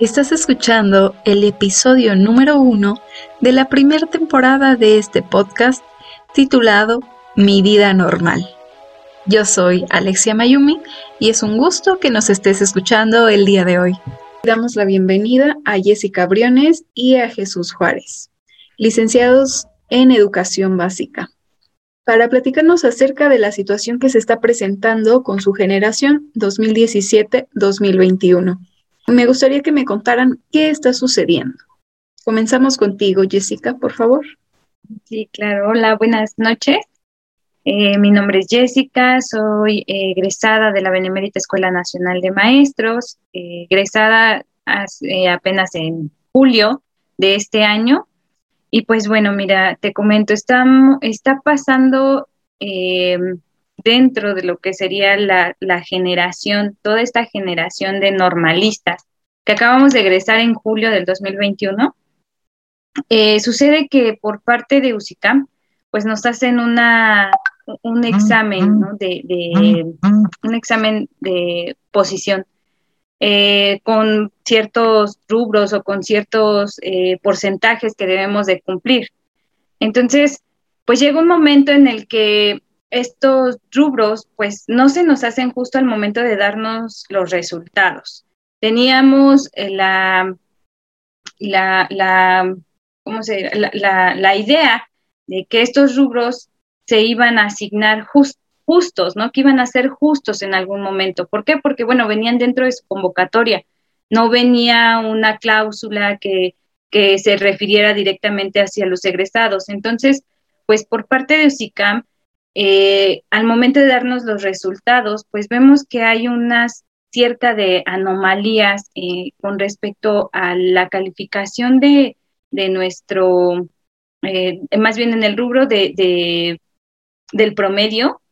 Estás escuchando el episodio número uno de la primera temporada de este podcast titulado Mi vida normal. Yo soy Alexia Mayumi y es un gusto que nos estés escuchando el día de hoy. Damos la bienvenida a Jessica Briones y a Jesús Juárez, licenciados en Educación Básica, para platicarnos acerca de la situación que se está presentando con su generación 2017-2021. Me gustaría que me contaran qué está sucediendo. Comenzamos contigo, Jessica, por favor. Sí, claro. Hola, buenas noches. Eh, mi nombre es Jessica, soy egresada de la Benemérita Escuela Nacional de Maestros, eh, egresada apenas en julio de este año. Y pues bueno, mira, te comento, está, está pasando eh, dentro de lo que sería la, generación, toda esta generación de normalistas que acabamos de egresar en julio del 2021. sucede que por parte de UCICAM, pues nos hacen una, un examen, ¿no? de, un examen de posición eh, con ciertos rubros o con ciertos eh, porcentajes que debemos de cumplir. Entonces, pues llega un momento en el que estos rubros, pues no se nos hacen justo al momento de darnos los resultados. Teníamos eh, la, la, la, ¿cómo se, la, la idea de que estos rubros se iban a asignar justos, ¿no? Que iban a ser justos en algún momento. ¿Por qué? Porque, bueno, venían dentro de su convocatoria. No venía una cláusula que, que se refiriera directamente hacia los egresados. Entonces, pues por parte de UCICAM, eh, al momento de darnos los resultados, pues vemos que hay unas cierta de anomalías eh, con respecto a la calificación de, de nuestro, eh, más bien en el rubro de, del promedio,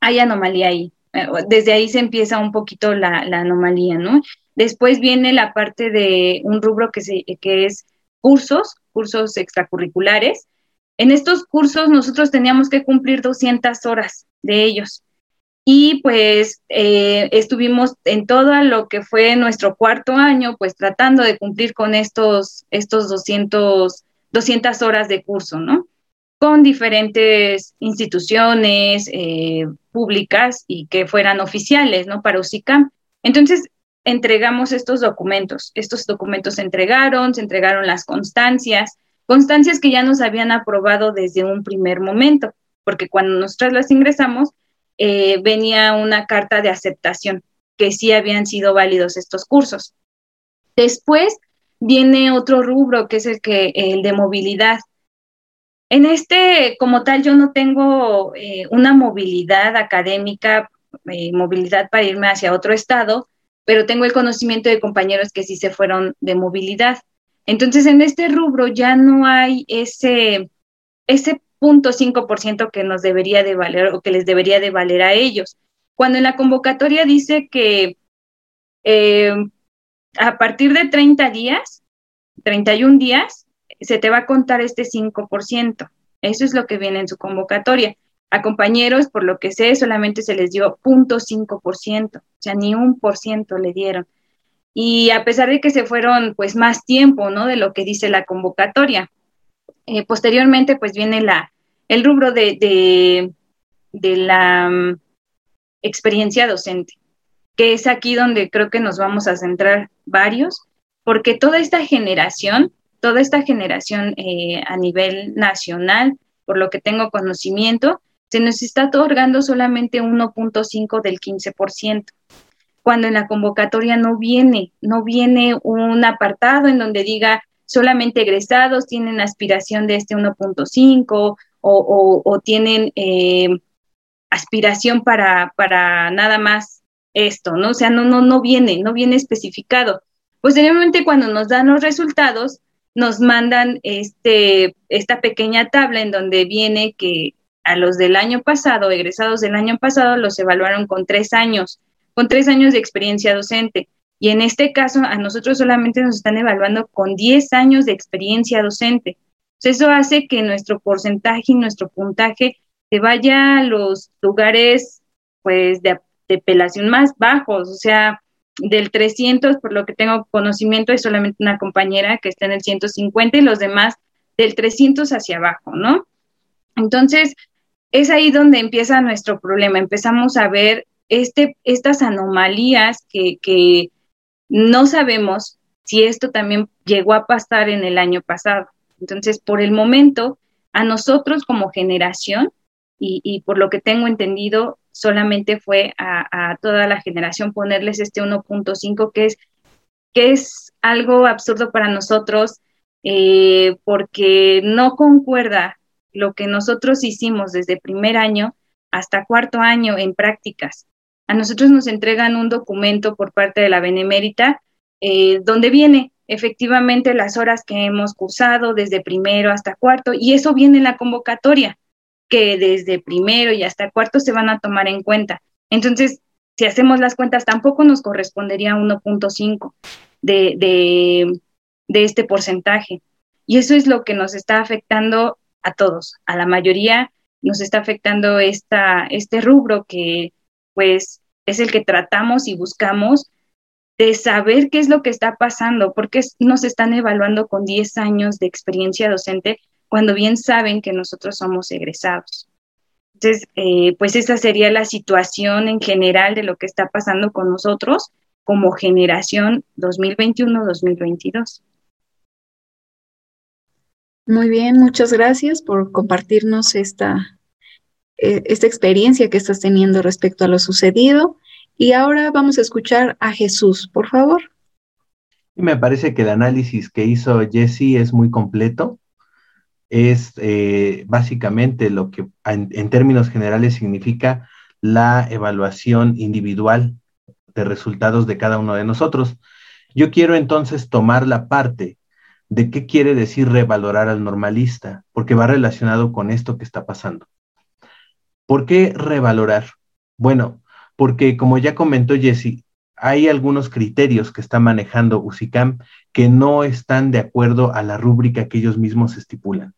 hay anomalía ahí. Eh, desde ahí se empieza un poquito la, anomalía, ¿no? Después viene la parte de un rubro que, se, que es cursos, cursos extracurriculares. En estos cursos nosotros teníamos que cumplir 200 horas de ellos. Y pues eh, estuvimos en todo lo que fue nuestro cuarto año, pues tratando de cumplir con estos, estos 200, 200 horas de curso, ¿no? con diferentes instituciones eh, públicas y que fueran oficiales, ¿no? Para UCICAM. Entonces, entregamos estos documentos. Estos documentos se entregaron, se entregaron las constancias, constancias que ya nos habían aprobado desde un primer momento, porque cuando nosotros las ingresamos, eh, venía una carta de aceptación, que sí habían sido válidos estos cursos. Después viene otro rubro, que es el, que, el de movilidad. En este, como tal, yo no tengo eh, una movilidad académica, eh, movilidad para irme hacia otro estado, pero tengo el conocimiento de compañeros que sí se fueron de movilidad. Entonces, en este rubro ya no hay ese, ese punto 5% que nos debería de valer o que les debería de valer a ellos. Cuando en la convocatoria dice que eh, a partir de 30 días, 31 días, se te va a contar este 5%. Eso es lo que viene en su convocatoria. A compañeros, por lo que sé, solamente se les dio 0.5%, o sea, ni un por ciento le dieron. Y a pesar de que se fueron, pues, más tiempo, ¿no? De lo que dice la convocatoria. Eh, posteriormente, pues, viene la, el rubro de, de, de la um, experiencia docente, que es aquí donde creo que nos vamos a centrar varios, porque toda esta generación toda esta generación eh, a nivel nacional, por lo que tengo conocimiento, se nos está otorgando solamente 1.5 del 15%, cuando en la convocatoria no viene, no viene un apartado en donde diga solamente egresados tienen aspiración de este 1.5 o, tienen eh, aspiración para, para nada más esto, ¿no? O sea, no, no, no viene, no viene especificado. Posteriormente, cuando nos dan los resultados, nos mandan este, esta pequeña tabla en donde viene que a los del año pasado, egresados del año pasado, los evaluaron con tres años, con tres años de experiencia docente. Y en este caso, a nosotros solamente nos están evaluando con diez años de experiencia docente. eso hace que nuestro porcentaje y nuestro puntaje se vaya a los lugares, pues, de, de apelación más bajos. O sea, del 300, por lo que tengo conocimiento, es solamente una compañera que está en el 150 y los demás del 300 hacia abajo, ¿no? Entonces, es ahí donde empieza nuestro problema. Empezamos a ver este, estas anomalías que, no sabemos si esto también llegó a pasar en el año pasado. Entonces, por el momento, a nosotros como generación, y, por lo que tengo entendido, solamente fue a, toda la generación ponerles este 1.5, que es, que es algo absurdo para nosotros, eh, porque no concuerda lo que nosotros hicimos desde primer año hasta cuarto año en prácticas. A nosotros nos entregan un documento por parte de la Benemérita eh, donde viene efectivamente las horas que hemos cursado desde primero hasta cuarto y eso viene en la convocatoria, que desde primero y hasta cuarto se van a tomar en cuenta. Entonces, si hacemos las cuentas, tampoco nos correspondería 1.5 de, de, de este porcentaje. Y eso es lo que nos está afectando a todos, a la mayoría nos está afectando esta, este rubro que pues es el que tratamos y buscamos de saber qué es lo que está pasando, porque nos están evaluando con 10 años de experiencia docente cuando bien saben que nosotros somos egresados. Entonces, eh, pues esa sería la situación en general de lo que está pasando con nosotros como generación 2021-2022. Muy bien, muchas gracias por compartirnos esta, eh, esta experiencia que estás teniendo respecto a lo sucedido. Y ahora vamos a escuchar a Jesús, por favor. Me parece que el análisis que hizo Jesse es muy completo. Es eh, básicamente lo que en, términos generales significa la evaluación individual de resultados de cada uno de nosotros. Yo quiero entonces tomar la parte de qué quiere decir revalorar al normalista, porque va relacionado con esto que está pasando. ¿Por qué revalorar? Bueno, porque como ya comentó Jesse, hay algunos criterios que está manejando UCICAM que no están de acuerdo a la rúbrica que ellos mismos estipulan.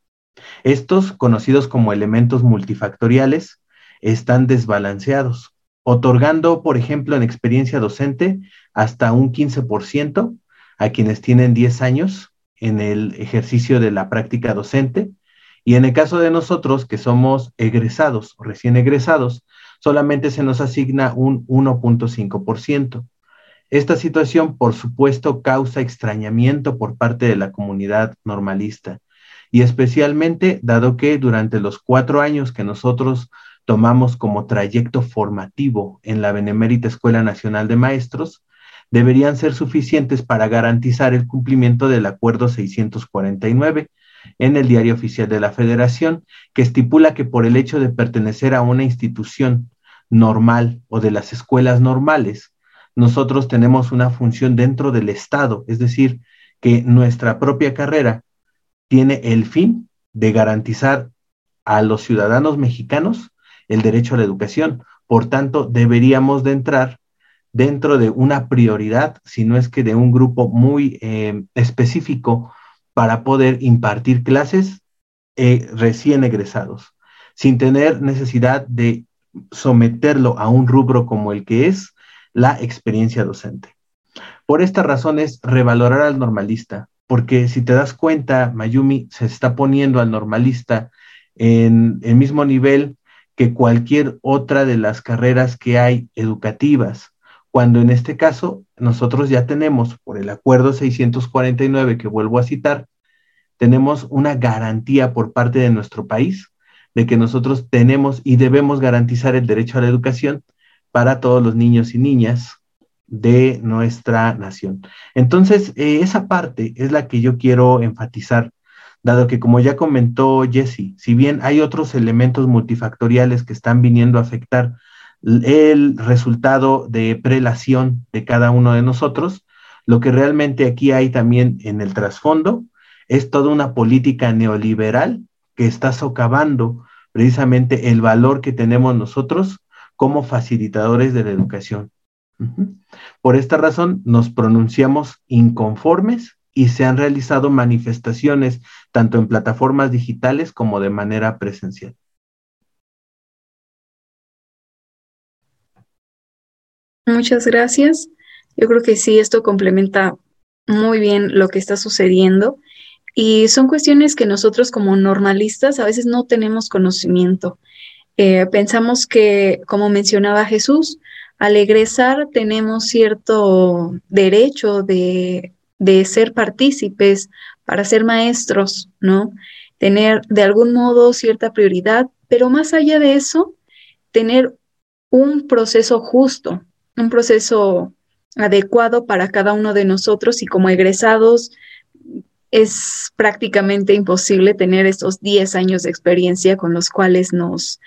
Estos, conocidos como elementos multifactoriales, están desbalanceados, otorgando, por ejemplo, en experiencia docente hasta un 15% a quienes tienen 10 años en el ejercicio de la práctica docente. Y en el caso de nosotros, que somos egresados recién egresados, solamente se nos asigna un 1.5%. Esta situación, por supuesto, causa extrañamiento por parte de la comunidad normalista y especialmente dado que durante los cuatro años que nosotros tomamos como trayecto formativo en la Benemérita Escuela Nacional de Maestros, deberían ser suficientes para garantizar el cumplimiento del Acuerdo 649 en el Diario Oficial de la Federación, que estipula que por el hecho de pertenecer a una institución normal o de las escuelas normales, nosotros tenemos una función dentro del Estado, es decir, que nuestra propia carrera tiene el fin de garantizar a los ciudadanos mexicanos el derecho a la educación. Por tanto, deberíamos de entrar dentro de una prioridad, si no es que de un grupo muy eh, específico para poder impartir clases eh, recién egresados, sin tener necesidad de someterlo a un rubro como el que es la experiencia docente. Por estas razones, revalorar al normalista, porque si te das cuenta, Mayumi se está poniendo al normalista en el mismo nivel que cualquier otra de las carreras que hay educativas, cuando en este caso nosotros ya tenemos, por el acuerdo 649 que vuelvo a citar, tenemos una garantía por parte de nuestro país de que nosotros tenemos y debemos garantizar el derecho a la educación para todos los niños y niñas de nuestra nación. Entonces, eh, esa parte es la que yo quiero enfatizar, dado que como ya comentó Jesse, si bien hay otros elementos multifactoriales que están viniendo a afectar el resultado de prelación de cada uno de nosotros, lo que realmente aquí hay también en el trasfondo es toda una política neoliberal que está socavando precisamente el valor que tenemos nosotros como facilitadores de la educación. Por esta razón nos pronunciamos inconformes y se han realizado manifestaciones tanto en plataformas digitales como de manera presencial. Muchas gracias. Yo creo que sí, esto complementa muy bien lo que está sucediendo y son cuestiones que nosotros como normalistas a veces no tenemos conocimiento. Eh, pensamos que, como mencionaba Jesús, al egresar tenemos cierto derecho de, de ser partícipes para ser maestros, ¿no? Tener de algún modo cierta prioridad, pero más allá de eso, tener un proceso justo, un proceso adecuado para cada uno de nosotros y como egresados es prácticamente imposible tener estos 10 años de experiencia con los cuales nos,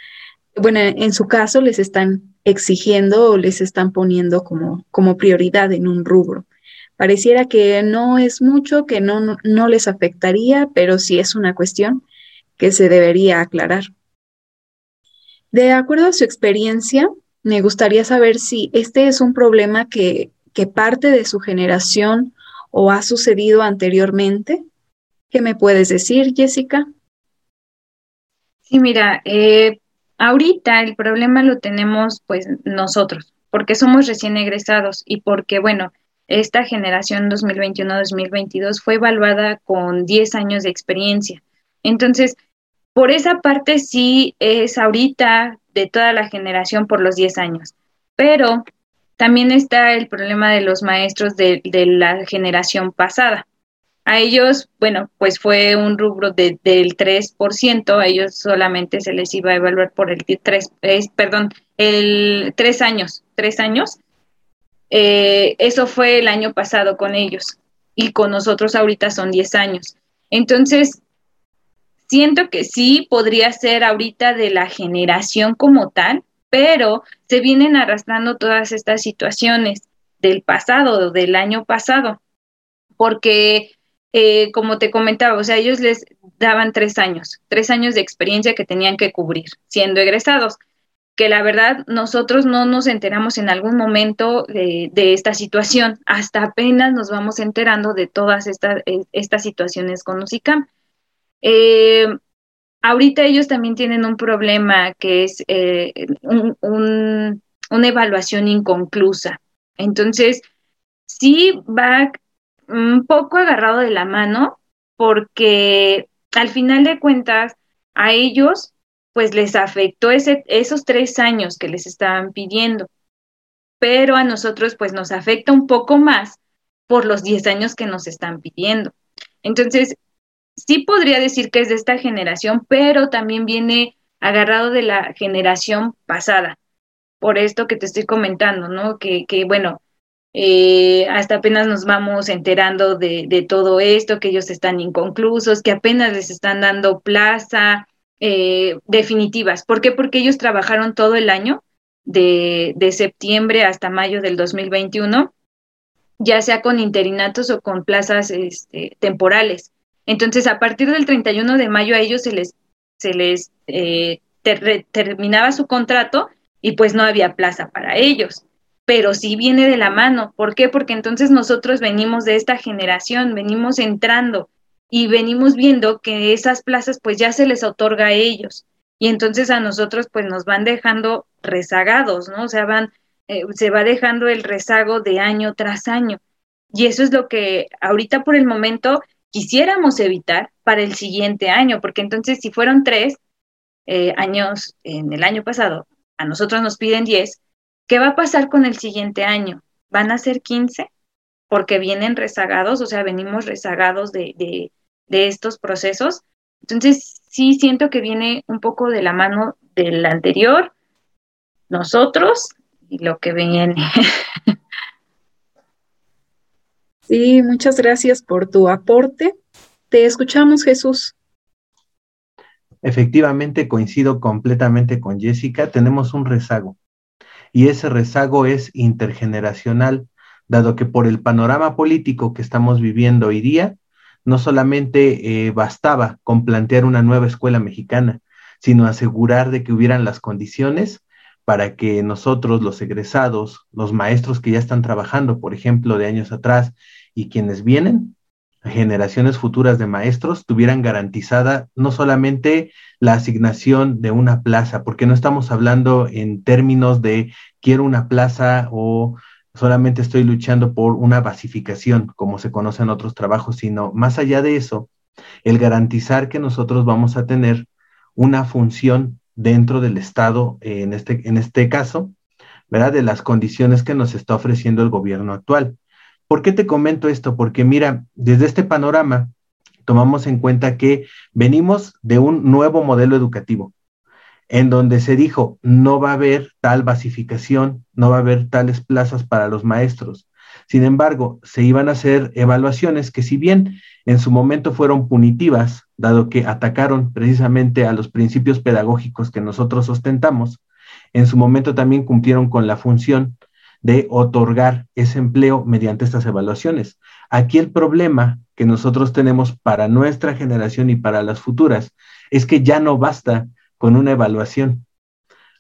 bueno, en su caso les están exigiendo o les están poniendo como, como prioridad en un rubro. Pareciera que no es mucho, que no, no les afectaría, pero sí es una cuestión que se debería aclarar. De acuerdo a su experiencia, me gustaría saber si este es un problema que, parte de su generación o ha sucedido anteriormente. ¿Qué me puedes decir, Jessica? Sí, mira, eh, ahorita el problema lo tenemos pues nosotros, porque somos recién egresados y porque, bueno, esta generación 2021-2022 fue evaluada con 10 años de experiencia. Entonces, por esa parte sí es ahorita de toda la generación por los 10 años, pero también está el problema de los maestros de, la generación pasada. A ellos, bueno, pues fue un rubro del 3%, a ellos solamente se les iba a evaluar por el 3, perdón, el 3 años, 3 años. Eh, eso fue el año pasado con ellos y con nosotros ahorita son 10 años. Entonces, siento que sí podría ser ahorita de la generación como tal, pero se vienen arrastrando todas estas situaciones del pasado, del año pasado, porque eh, como te comentaba, o sea, ellos les daban tres años, tres años de experiencia que tenían que cubrir siendo egresados, que la verdad nosotros no nos enteramos en algún momento de, esta situación, hasta apenas nos vamos enterando de todas estas, eh, estas situaciones con los ICAM. Eh, ahorita ellos también tienen un problema que es eh, una evaluación inconclusa. Entonces, sí va un poco agarrado de la mano porque al final de cuentas a ellos pues les afectó esos tres años que les estaban pidiendo, pero a nosotros pues nos afecta un poco más por los diez años que nos están pidiendo. Entonces, sí podría decir que es de esta generación, pero también viene agarrado de la generación pasada, por esto que te estoy comentando, ¿no? Que, que bueno, eh, hasta apenas nos vamos enterando de, todo esto, que ellos están inconclusos, que apenas les están dando plaza eh, definitivas. ¿Por qué? Porque ellos trabajaron todo el año, de, de septiembre hasta mayo del 2021, ya sea con interinatos o con plazas este, temporales. Entonces, a partir del 31 de mayo a ellos se les, se les eh, terminaba su contrato y pues no había plaza para ellos. Pero sí viene de la mano. ¿Por qué? Porque entonces nosotros venimos de esta generación, venimos entrando y venimos viendo que esas plazas pues ya se les otorga a ellos. Y entonces a nosotros pues nos van dejando rezagados, ¿no? O sea, van, eh, se va dejando el rezago de año tras año. Y eso es lo que ahorita por el momento quisiéramos evitar para el siguiente año, porque entonces si fueron tres eh, años en el año pasado, a nosotros nos piden diez, ¿qué va a pasar con el siguiente año? ¿Van a ser quince? Porque vienen rezagados, o sea, venimos rezagados de, de, de estos procesos. Entonces, sí siento que viene un poco de la mano del anterior, nosotros y lo que viene. Sí, muchas gracias por tu aporte. Te escuchamos, Jesús. Efectivamente, coincido completamente con Jessica. Tenemos un rezago y ese rezago es intergeneracional, dado que por el panorama político que estamos viviendo hoy día, no solamente eh, bastaba con plantear una nueva escuela mexicana, sino asegurar de que hubieran las condiciones para que nosotros, los egresados, los maestros que ya están trabajando, por ejemplo, de años atrás, y quienes vienen, generaciones futuras de maestros, tuvieran garantizada no solamente la asignación de una plaza, porque no estamos hablando en términos de quiero una plaza o solamente estoy luchando por una basificación, como se conoce en otros trabajos, sino más allá de eso, el garantizar que nosotros vamos a tener una función dentro del Estado, en este, en este caso, ¿verdad? De las condiciones que nos está ofreciendo el gobierno actual. ¿Por qué te comento esto? Porque mira, desde este panorama tomamos en cuenta que venimos de un nuevo modelo educativo, en donde se dijo, no va a haber tal basificación, no va a haber tales plazas para los maestros. Sin embargo, se iban a hacer evaluaciones que si bien en su momento fueron punitivas, dado que atacaron precisamente a los principios pedagógicos que nosotros ostentamos, en su momento también cumplieron con la función de otorgar ese empleo mediante estas evaluaciones. Aquí el problema que nosotros tenemos para nuestra generación y para las futuras es que ya no basta con una evaluación.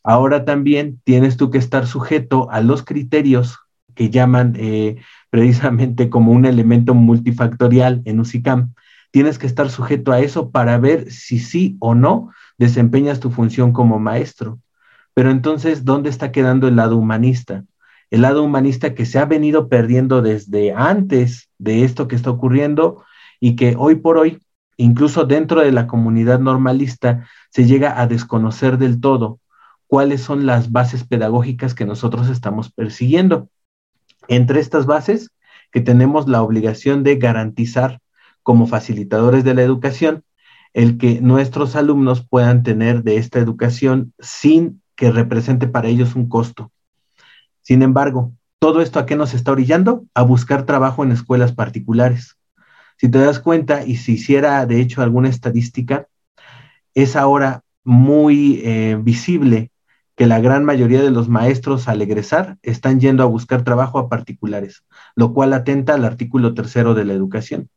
Ahora también tienes tú que estar sujeto a los criterios que llaman eh, precisamente como un elemento multifactorial en UCICAM. Tienes que estar sujeto a eso para ver si sí o no desempeñas tu función como maestro. Pero entonces, ¿dónde está quedando el lado humanista? El lado humanista que se ha venido perdiendo desde antes de esto que está ocurriendo y que hoy por hoy, incluso dentro de la comunidad normalista, se llega a desconocer del todo cuáles son las bases pedagógicas que nosotros estamos persiguiendo. Entre estas bases, que tenemos la obligación de garantizar como facilitadores de la educación el que nuestros alumnos puedan tener de esta educación sin que represente para ellos un costo. Sin embargo, ¿todo esto a qué nos está orillando? A buscar trabajo en escuelas particulares. Si te das cuenta, y si hiciera de hecho alguna estadística, es ahora muy eh, visible que la gran mayoría de los maestros al egresar están yendo a buscar trabajo a particulares, lo cual atenta al artículo tercero de la educación,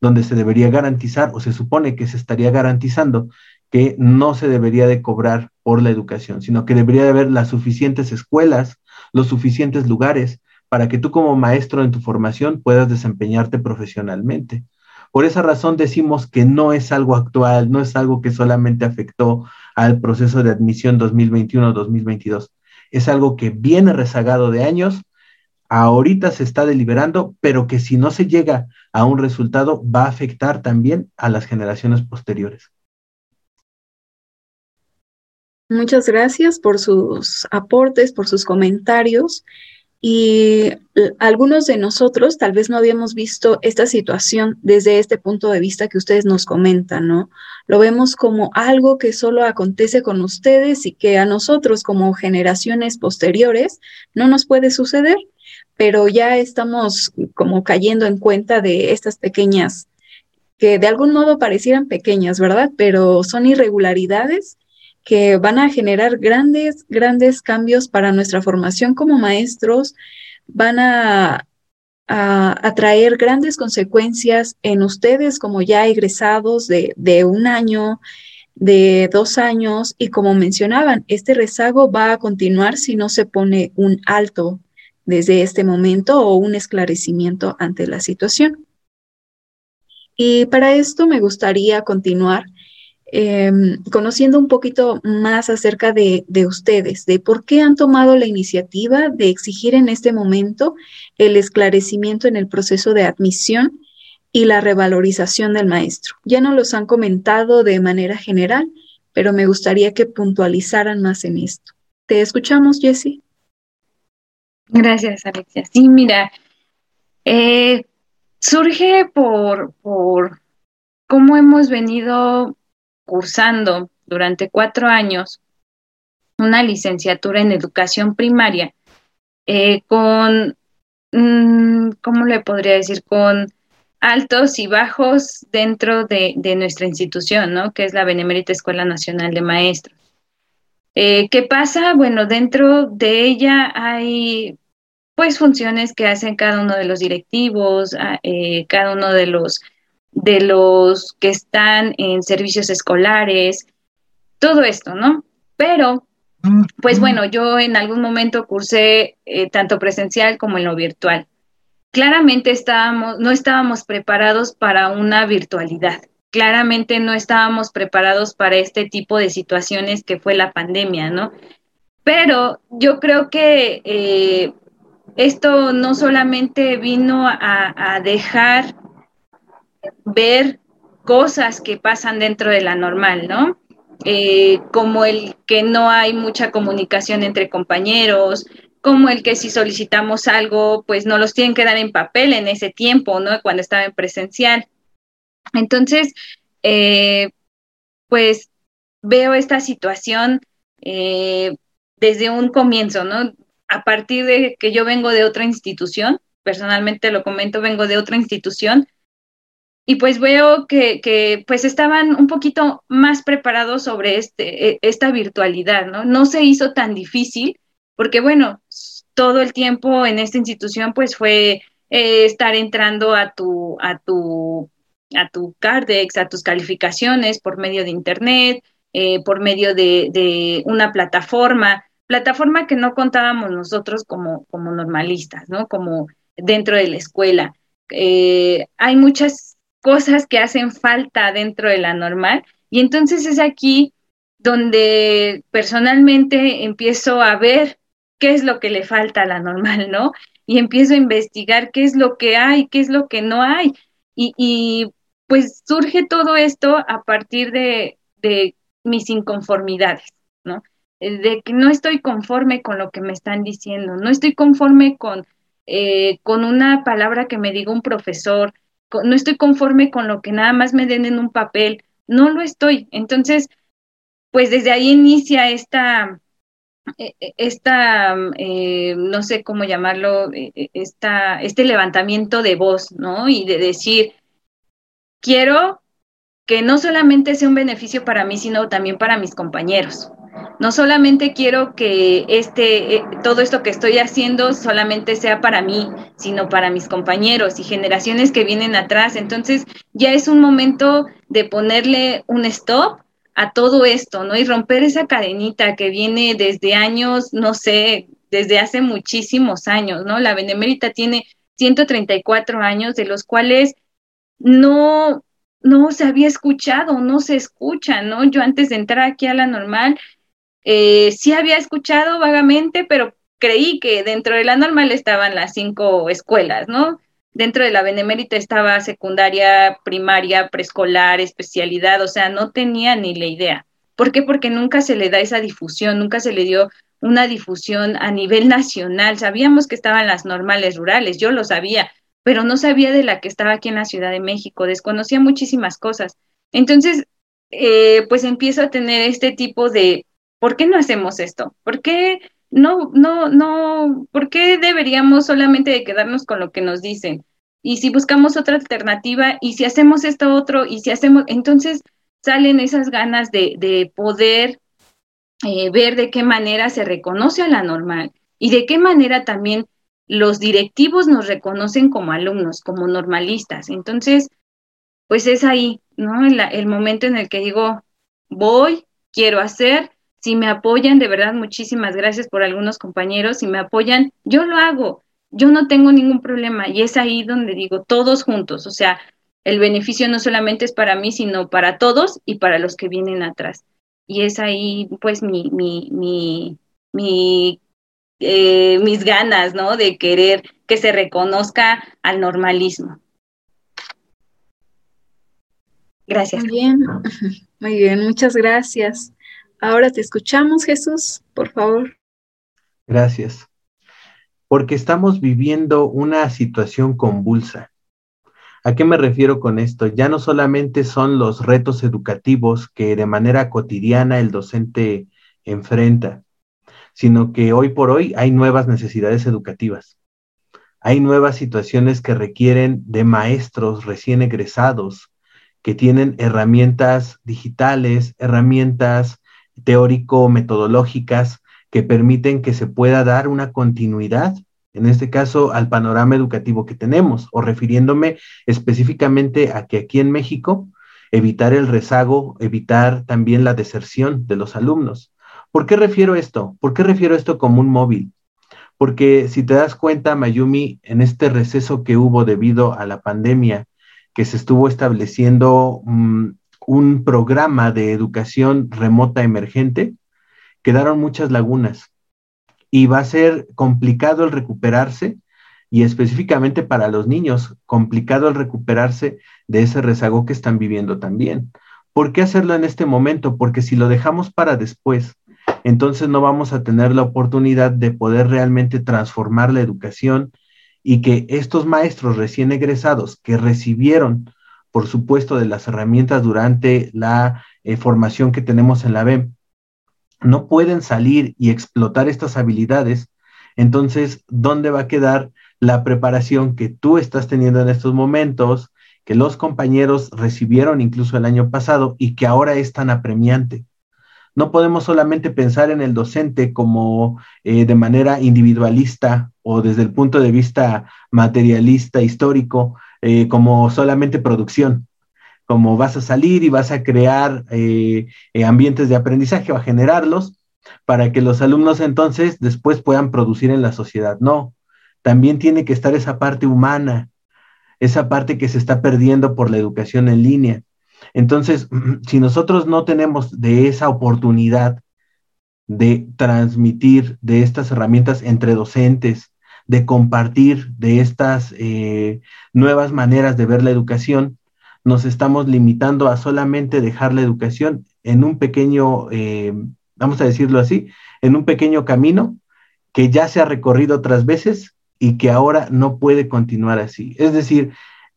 donde se debería garantizar o se supone que se estaría garantizando que no se debería de cobrar por la educación, sino que debería de haber las suficientes escuelas, los suficientes lugares para que tú como maestro en tu formación puedas desempeñarte profesionalmente. Por esa razón decimos que no es algo actual, no es algo que solamente afectó al proceso de admisión 2021-2022. Es algo que viene rezagado de años, ahorita se está deliberando, pero que si no se llega a un resultado va a afectar también a las generaciones posteriores. Muchas gracias por sus aportes, por sus comentarios. Y algunos de nosotros tal vez no habíamos visto esta situación desde este punto de vista que ustedes nos comentan, ¿no? Lo vemos como algo que solo acontece con ustedes y que a nosotros como generaciones posteriores no nos puede suceder, pero ya estamos como cayendo en cuenta de estas pequeñas, que de algún modo parecieran pequeñas, ¿verdad? Pero son irregularidades que van a generar grandes, grandes cambios para nuestra formación como maestros, van a, a, traer grandes consecuencias en ustedes como ya egresados de, de un año, de dos años, y como mencionaban, este rezago va a continuar si no se pone un alto desde este momento o un esclarecimiento ante la situación. Y para esto me gustaría continuar Em, conociendo un poquito más acerca de, ustedes, de por qué han tomado la iniciativa de exigir en este momento el esclarecimiento en el proceso de admisión y la revalorización del maestro. Ya no los han comentado de manera general, pero me gustaría que puntualizaran más en esto. ¿Te escuchamos, Jessie? Gracias, Alexia. Sí, mira, eh, surge por, por cómo hemos venido cursando durante cuatro años una licenciatura en educación primaria eh, con, mm, ¿cómo le podría decir? Con altos y bajos dentro de, nuestra institución, ¿no? Que es la Benemérita Escuela Nacional de Maestros. Eh, ¿Qué pasa? Bueno, dentro de ella hay pues funciones que hacen cada uno de los directivos, ah, eh, cada uno de los de los que están en servicios escolares, todo esto, ¿no? Pero, pues bueno, yo en algún momento cursé eh, tanto presencial como en lo virtual. Claramente estábamos, no estábamos preparados para una virtualidad. Claramente no estábamos preparados para este tipo de situaciones que fue la pandemia, ¿no? Pero yo creo que eh, esto no solamente vino a, dejar ver cosas que pasan dentro de la normal, ¿no? Eh, como el que no hay mucha comunicación entre compañeros, como el que si solicitamos algo, pues no los tienen que dar en papel en ese tiempo, ¿no? Cuando estaba en presencial. Entonces, eh, pues veo esta situación eh, desde un comienzo, ¿no? A partir de que yo vengo de otra institución, personalmente lo comento, vengo de otra institución, y pues veo que, que, pues estaban un poquito más preparados sobre este, e, esta virtualidad, ¿no? No se hizo tan difícil, porque bueno, todo el tiempo en esta institución pues fue eh, estar entrando a tu, a tu, a tu Cardex, a tus calificaciones por medio de internet, eh, por medio de, una plataforma, plataforma que no contábamos nosotros como, como normalistas, ¿no? Como dentro de la escuela. Eh, hay muchas cosas que hacen falta dentro de la normal y entonces es aquí donde personalmente empiezo a ver qué es lo que le falta a la normal, ¿no? Y empiezo a investigar qué es lo que hay, qué es lo que no hay. Y, pues surge todo esto a partir de, de mis inconformidades, ¿no? Eh, de que no estoy conforme con lo que me están diciendo, no estoy conforme con, eh, con una palabra que me diga un profesor, no estoy conforme con lo que nada más me den en un papel, no lo estoy. Entonces, pues desde ahí inicia esta, e, e, esta, eh, no sé cómo llamarlo, esta, este levantamiento de voz, ¿no? Y de decir, quiero que no solamente sea un beneficio para mí, sino también para mis compañeros. No solamente quiero que este, eh, todo esto que estoy haciendo solamente sea para mí, sino para mis compañeros y generaciones que vienen atrás. Entonces ya es un momento de ponerle un stop a todo esto, ¿no? Y romper esa cadenita que viene desde años, no sé, desde hace muchísimos años, ¿no? La Benemérita tiene 134 años, de los cuales no, no se había escuchado, no se escucha, ¿no? Yo antes de entrar aquí a la normal, eh, sí había escuchado vagamente, pero creí que dentro de la normal estaban las cinco escuelas, ¿no? Dentro de la Benemérita estaba secundaria, primaria, preescolar, especialidad, o sea, no tenía ni la idea. ¿Por qué? Porque nunca se le da esa difusión, nunca se le dio una difusión a nivel nacional. Sabíamos que estaban las normales rurales, yo lo sabía, pero no sabía de la que estaba aquí en la Ciudad de México, desconocía muchísimas cosas. Entonces, eh, pues empiezo a tener este tipo de, ¿por qué no hacemos esto? ¿Por qué no, no, no, por qué deberíamos solamente de quedarnos con lo que nos dicen? Y si buscamos otra alternativa, y si hacemos esto otro, y si hacemos, entonces salen esas ganas de, de poder eh, ver de qué manera se reconoce a la normal y de qué manera también los directivos nos reconocen como alumnos, como normalistas. Entonces, pues es ahí, ¿no? El, el, momento en el que digo, voy, quiero hacer, si me apoyan, de verdad, muchísimas gracias por algunos compañeros, si me apoyan, yo lo hago, yo no tengo ningún problema y es ahí donde digo, todos juntos, o sea, el beneficio no solamente es para mí, sino para todos y para los que vienen atrás. Y es ahí, pues, mi, mi, mi, mi eh, mis ganas, ¿no? De querer que se reconozca al normalismo. Gracias. Muy bien, muy bien, muchas gracias. Ahora te escuchamos, Jesús, por favor. Gracias. Porque estamos viviendo una situación convulsa. ¿A qué me refiero con esto? Ya no solamente son los retos educativos que de manera cotidiana el docente enfrenta, sino que hoy por hoy hay nuevas necesidades educativas. Hay nuevas situaciones que requieren de maestros recién egresados, que tienen herramientas digitales, herramientas teórico-metodológicas que permiten que se pueda dar una continuidad, en este caso, al panorama educativo que tenemos, o refiriéndome específicamente a que aquí en México, evitar el rezago, evitar también la deserción de los alumnos. ¿Por qué refiero esto? ¿Por qué refiero esto como un móvil? Porque si te das cuenta, Mayumi, en este receso que hubo debido a la pandemia, que se estuvo estableciendo mm, un programa de educación remota emergente, quedaron muchas lagunas. y va a ser complicado el recuperarse y específicamente para los niños, complicado el recuperarse de ese rezago que están viviendo también. ¿Por qué hacerlo en este momento? Porque si lo dejamos para después, entonces no vamos a tener la oportunidad de poder realmente transformar la educación y que estos maestros recién egresados que recibieron, por supuesto, de las herramientas durante la eh, formación que tenemos en la BEM, no pueden salir y explotar estas habilidades, entonces, ¿dónde va a quedar la preparación que tú estás teniendo en estos momentos, que los compañeros recibieron incluso el año pasado y que ahora es tan apremiante? No podemos solamente pensar en el docente como eh, de manera individualista o desde el punto de vista materialista, histórico, eh, como solamente producción como vas a salir y vas a crear eh, eh, ambientes de aprendizaje o a generarlos para que los alumnos entonces después puedan producir en la sociedad. No, también tiene que estar esa parte humana, esa parte que se está perdiendo por la educación en línea. Entonces, si nosotros no tenemos de esa oportunidad de transmitir de estas herramientas entre docentes, de compartir de estas eh, nuevas maneras de ver la educación, nos estamos limitando a solamente dejar la educación en un pequeño, eh, vamos a decirlo así, en un pequeño camino que ya se ha recorrido otras veces y que ahora no puede continuar así. Es decir,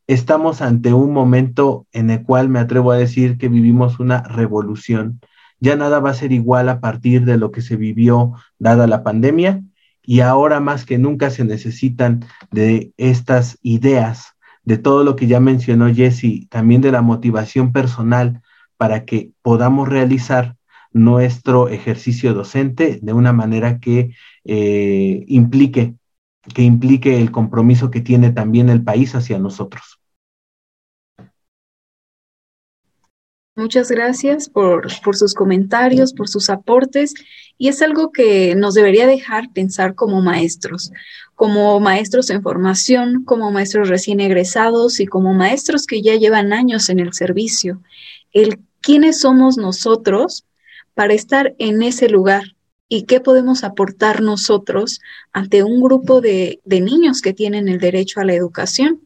estamos ante un momento en el cual me atrevo a decir que vivimos una revolución. Ya nada va a ser igual a partir de lo que se vivió dada la pandemia y ahora más que nunca se necesitan de estas ideas de todo lo que ya mencionó Jesse, también de la motivación personal para que podamos realizar nuestro ejercicio docente de una manera que eh, implique que implique el compromiso que tiene también el país hacia nosotros. Muchas gracias por, sus comentarios, por sus aportes, y es algo que nos debería dejar pensar como maestros, como maestros en formación, como maestros recién egresados y como maestros que ya llevan años en el servicio. El quiénes somos nosotros para estar en ese lugar y qué podemos aportar nosotros ante un grupo de, niños que tienen el derecho a la educación.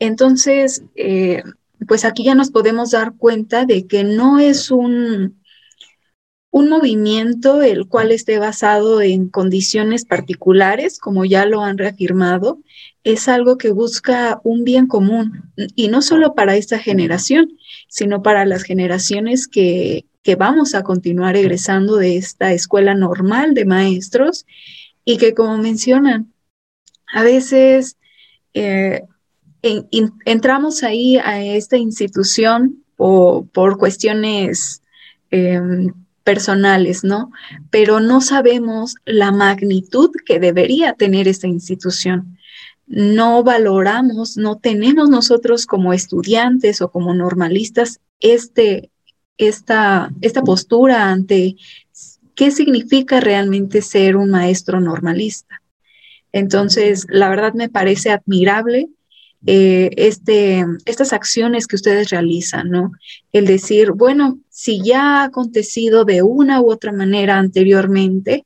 Entonces, eh, pues aquí ya nos podemos dar cuenta de que no es un, un movimiento el cual esté basado en condiciones particulares, como ya lo han reafirmado, es algo que busca un bien común, y no solo para esta generación, sino para las generaciones que, vamos a continuar egresando de esta escuela normal de maestros y que, como mencionan, a veces eh, entramos ahí a esta institución o por cuestiones em, personales, ¿no? Pero no sabemos la magnitud que debería tener esta institución. No valoramos, no tenemos nosotros como estudiantes o como normalistas este, esta, esta postura ante qué significa realmente ser un maestro normalista. Entonces, la verdad me parece admirable eh, este, estas acciones que ustedes realizan, ¿no? El decir, bueno, si ya ha acontecido de una u otra manera anteriormente,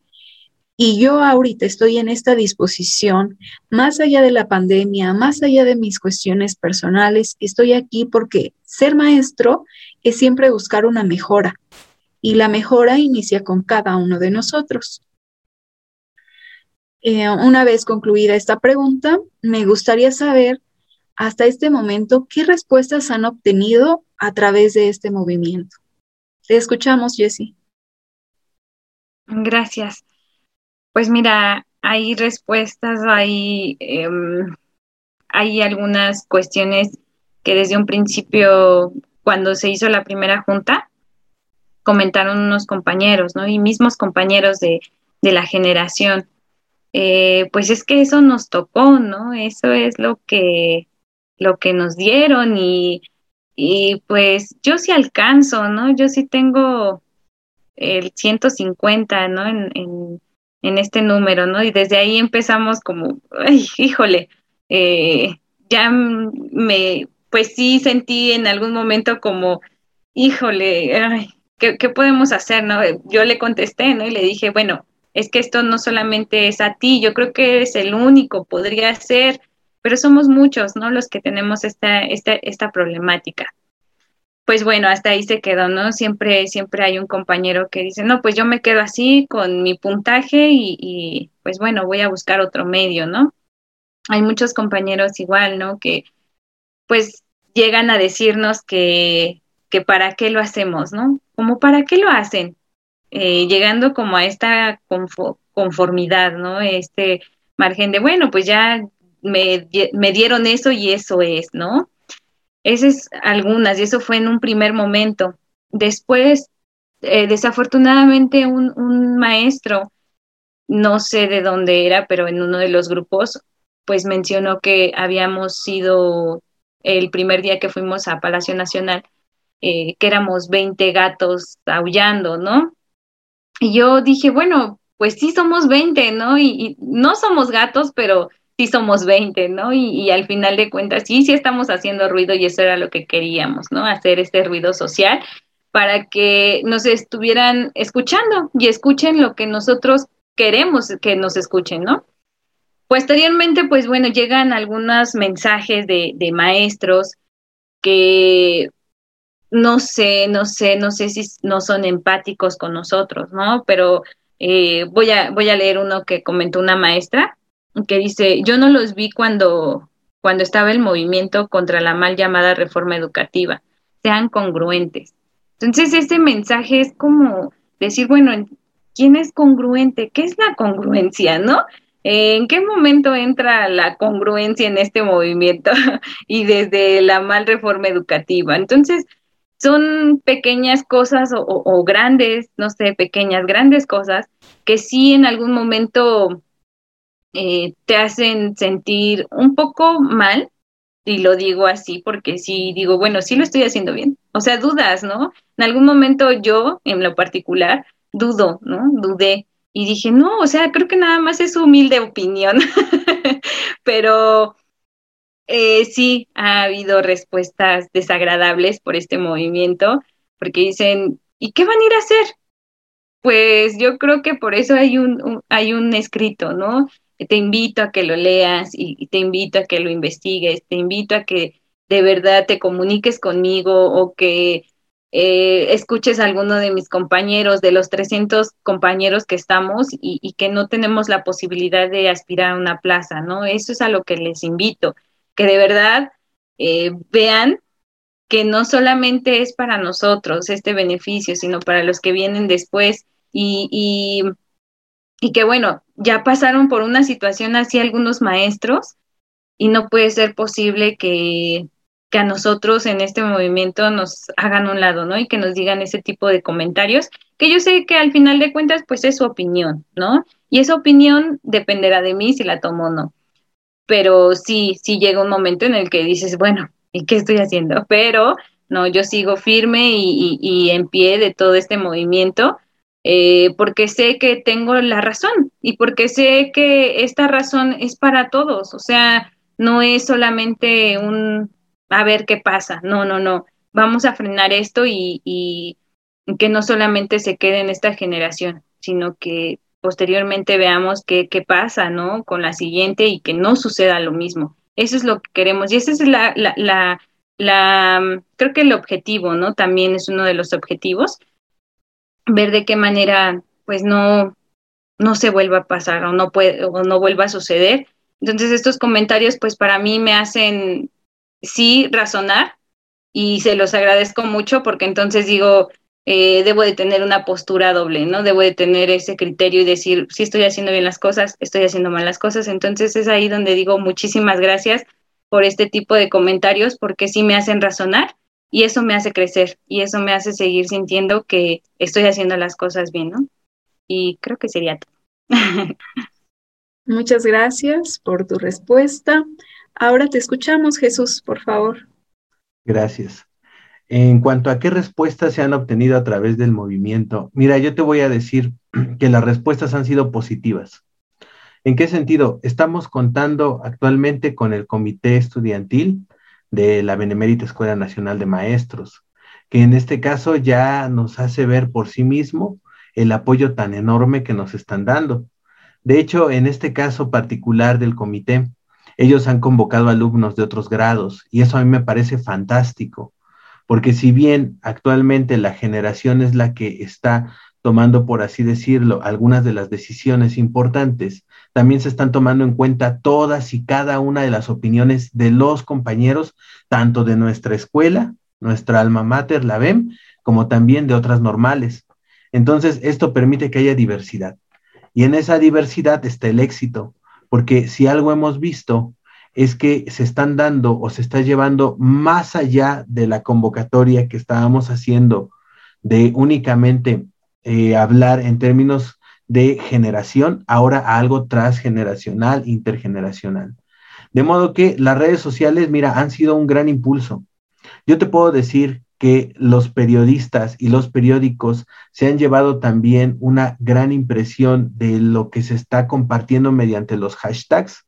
y yo ahorita estoy en esta disposición, más allá de la pandemia, más allá de mis cuestiones personales, estoy aquí porque ser maestro es siempre buscar una mejora y la mejora inicia con cada uno de nosotros. Eh, una vez concluida esta pregunta, me gustaría saber hasta este momento, ¿qué respuestas han obtenido a través de este movimiento? Te escuchamos, Jessie. Gracias. Pues mira, hay respuestas, hay, em, hay algunas cuestiones que desde un principio, cuando se hizo la primera junta, comentaron unos compañeros, ¿no? Y mismos compañeros de, la generación. Eh, pues es que eso nos tocó, ¿no? Eso es lo que lo que nos dieron y, pues yo sí alcanzo, ¿no? Yo sí tengo el 150, ¿no? En, en, este número, ¿no? Y desde ahí empezamos como, ay, híjole, eh, ya me, pues sí sentí en algún momento como, híjole, ay, ¿qué, ¿qué, podemos hacer, no? Yo le contesté, ¿no? Y le dije, bueno, es que esto no solamente es a ti, yo creo que eres el único, podría ser, pero somos muchos, ¿no? Los que tenemos esta, esta, esta problemática. Pues bueno, hasta ahí se quedó, ¿no? Siempre, siempre hay un compañero que dice, no, pues yo me quedo así con mi puntaje y, y pues bueno, voy a buscar otro medio, ¿no? Hay muchos compañeros igual, ¿no? Que pues llegan a decirnos que, que para qué lo hacemos, ¿no? Como para qué lo hacen, eh, llegando como a esta conformidad, ¿no? Este margen de, bueno, pues ya me, dieron eso y eso es, ¿no? Esas es algunas, y eso fue en un primer momento. Después, eh, desafortunadamente, un, un maestro, no sé de dónde era, pero en uno de los grupos, pues mencionó que habíamos sido el primer día que fuimos a Palacio Nacional, eh, que éramos 20 gatos aullando, ¿no? Y yo dije, bueno, pues sí somos 20, ¿no? Y, no somos gatos, pero sí somos 20, ¿no? Y, al final de cuentas, sí, sí estamos haciendo ruido y eso era lo que queríamos, ¿no? Hacer este ruido social para que nos estuvieran escuchando y escuchen lo que nosotros queremos que nos escuchen, ¿no? Posteriormente, pues bueno, llegan algunos mensajes de, maestros que no sé, no sé, no sé si no son empáticos con nosotros, ¿no? Pero eh, voy, a, voy a leer uno que comentó una maestra que dice, yo no los vi cuando, cuando estaba el movimiento contra la mal llamada reforma educativa, sean congruentes. Entonces, este mensaje es como decir, bueno, ¿quién es congruente? ¿Qué es la congruencia, no? ¿En qué momento entra la congruencia en este movimiento y desde la mal reforma educativa? Entonces, son pequeñas cosas o, grandes, no sé, pequeñas, grandes cosas que sí en algún momento eh, te hacen sentir un poco mal, y lo digo así porque sí digo, bueno, sí lo estoy haciendo bien. O sea, dudas, ¿no? En algún momento yo, en lo particular, dudo, ¿no? Dudé y dije, no, o sea, creo que nada más es humilde opinión, pero eh, sí ha habido respuestas desagradables por este movimiento, porque dicen, ¿y qué van a ir a hacer? Pues yo creo que por eso hay un, hay un escrito, ¿no? Te invito a que lo leas y, te invito a que lo investigues, te invito a que de verdad te comuniques conmigo o que eh, escuches a alguno de mis compañeros, de los 300 compañeros que estamos y, que no tenemos la posibilidad de aspirar a una plaza, ¿no? Eso es a lo que les invito que de verdad eh, vean que no solamente es para nosotros este beneficio, sino para los que vienen después y, y que bueno, ya pasaron por una situación así algunos maestros y no puede ser posible que, que a nosotros en este movimiento nos hagan un lado, ¿no? Y que nos digan ese tipo de comentarios, que yo sé que al final de cuentas, pues es su opinión, ¿no? Y esa opinión dependerá de mí si la tomo o no pero sí, sí llega un momento en el que dices, bueno, ¿y qué estoy haciendo? Pero no, yo sigo firme y, en pie de todo este movimiento. Eh, porque sé que tengo la razón y porque sé que esta razón es para todos, o sea, no es solamente un a ver qué pasa, no, no, no, vamos a frenar esto y, que no solamente se quede en esta generación, sino que posteriormente veamos qué, qué pasa, ¿no? Con la siguiente y que no suceda lo mismo. Eso es lo que queremos y ese es la, la, la, la, creo que el objetivo, ¿no? También es uno de los objetivos, ver de qué manera, pues no, no se vuelva a pasar o no puede, o no vuelva a suceder. Entonces estos comentarios, pues para mí me hacen sí razonar y se los agradezco mucho porque entonces digo, eh, debo de tener una postura doble, ¿no? Debo de tener ese criterio y decir, si estoy haciendo bien las cosas, estoy haciendo mal las cosas. Entonces es ahí donde digo muchísimas gracias por este tipo de comentarios porque sí me hacen razonar y eso me hace crecer y eso me hace seguir sintiendo que estoy haciendo las cosas bien, ¿no? Y creo que sería todo. Muchas gracias por tu respuesta. Ahora te escuchamos, Jesús, por favor. Gracias. En cuanto a qué respuestas se han obtenido a través del movimiento, mira, yo te voy a decir que las respuestas han sido positivas. ¿En qué sentido? Estamos contando actualmente con el comité estudiantil de la Benemérita Escuela Nacional de Maestros, que en este caso ya nos hace ver por sí mismo el apoyo tan enorme que nos están dando. De hecho, en este caso particular del comité, ellos han convocado alumnos de otros grados y eso a mí me parece fantástico, porque si bien actualmente la generación es la que está tomando, por así decirlo, algunas de las decisiones importantes, también se están tomando en cuenta todas y cada una de las opiniones de los compañeros, tanto de nuestra escuela, nuestra alma mater, la BEM, como también de otras normales. Entonces, esto permite que haya diversidad. Y en esa diversidad está el éxito, porque si algo hemos visto es que se están dando o se está llevando más allá de la convocatoria que estábamos haciendo de únicamente eh, hablar en términos de generación, ahora algo transgeneracional, intergeneracional. De modo que las redes sociales, mira, han sido un gran impulso. Yo te puedo decir que los periodistas y los periódicos se han llevado también una gran impresión de lo que se está compartiendo mediante los hashtags.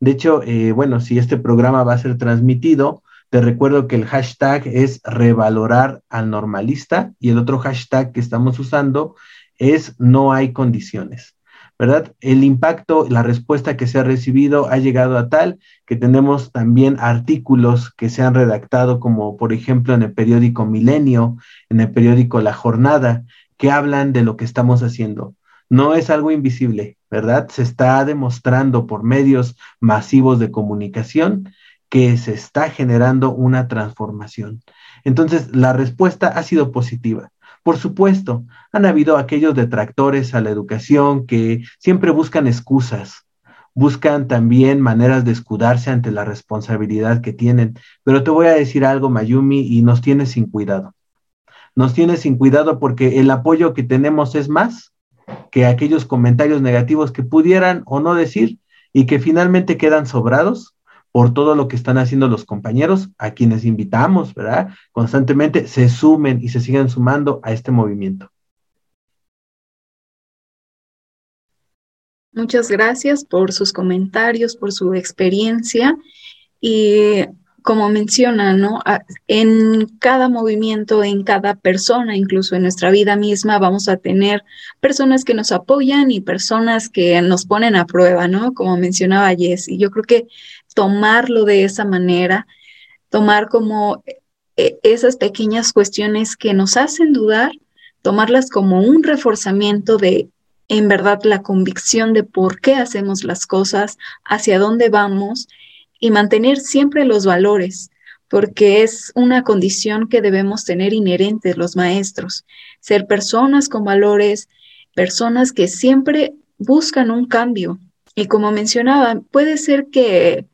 De hecho, eh, bueno, si este programa va a ser transmitido, te recuerdo que el hashtag es revalorar al normalista y el otro hashtag que estamos usando es no hay condiciones. ¿verdad? El impacto, la respuesta que se ha recibido ha llegado a tal que tenemos también artículos que se han redactado, como por ejemplo en el periódico Milenio, en el periódico La Jornada, que hablan de lo que estamos haciendo. No es algo invisible, ¿verdad? Se está demostrando por medios masivos de comunicación que se está generando una transformación. Entonces, la respuesta ha sido positiva. Por supuesto, han habido aquellos detractores a la educación que siempre buscan excusas, buscan también maneras de escudarse ante la responsabilidad que tienen. Pero te voy a decir algo, Mayumi, y nos tiene sin cuidado. Nos tiene sin cuidado porque el apoyo que tenemos es más que aquellos comentarios negativos que pudieran o no decir y que finalmente quedan sobrados por todo lo que están haciendo los compañeros, a quienes invitamos, ¿verdad? Constantemente se sumen y se sigan sumando a este movimiento. Muchas gracias por sus comentarios, por su experiencia y como menciona, ¿no? En cada movimiento, en cada persona, incluso en nuestra vida misma, vamos a tener personas que nos apoyan y personas que nos ponen a prueba, ¿no? Como mencionaba Jess. Y yo creo que tomarlo de esa manera, tomar como eh, esas pequeñas cuestiones que nos hacen dudar, tomarlas como un reforzamiento de en verdad la convicción de por qué hacemos las cosas, hacia dónde vamos y mantener siempre los valores, porque es una condición que debemos tener inherentes los maestros, ser personas con valores, personas que siempre buscan un cambio. Y como mencionaba, puede ser que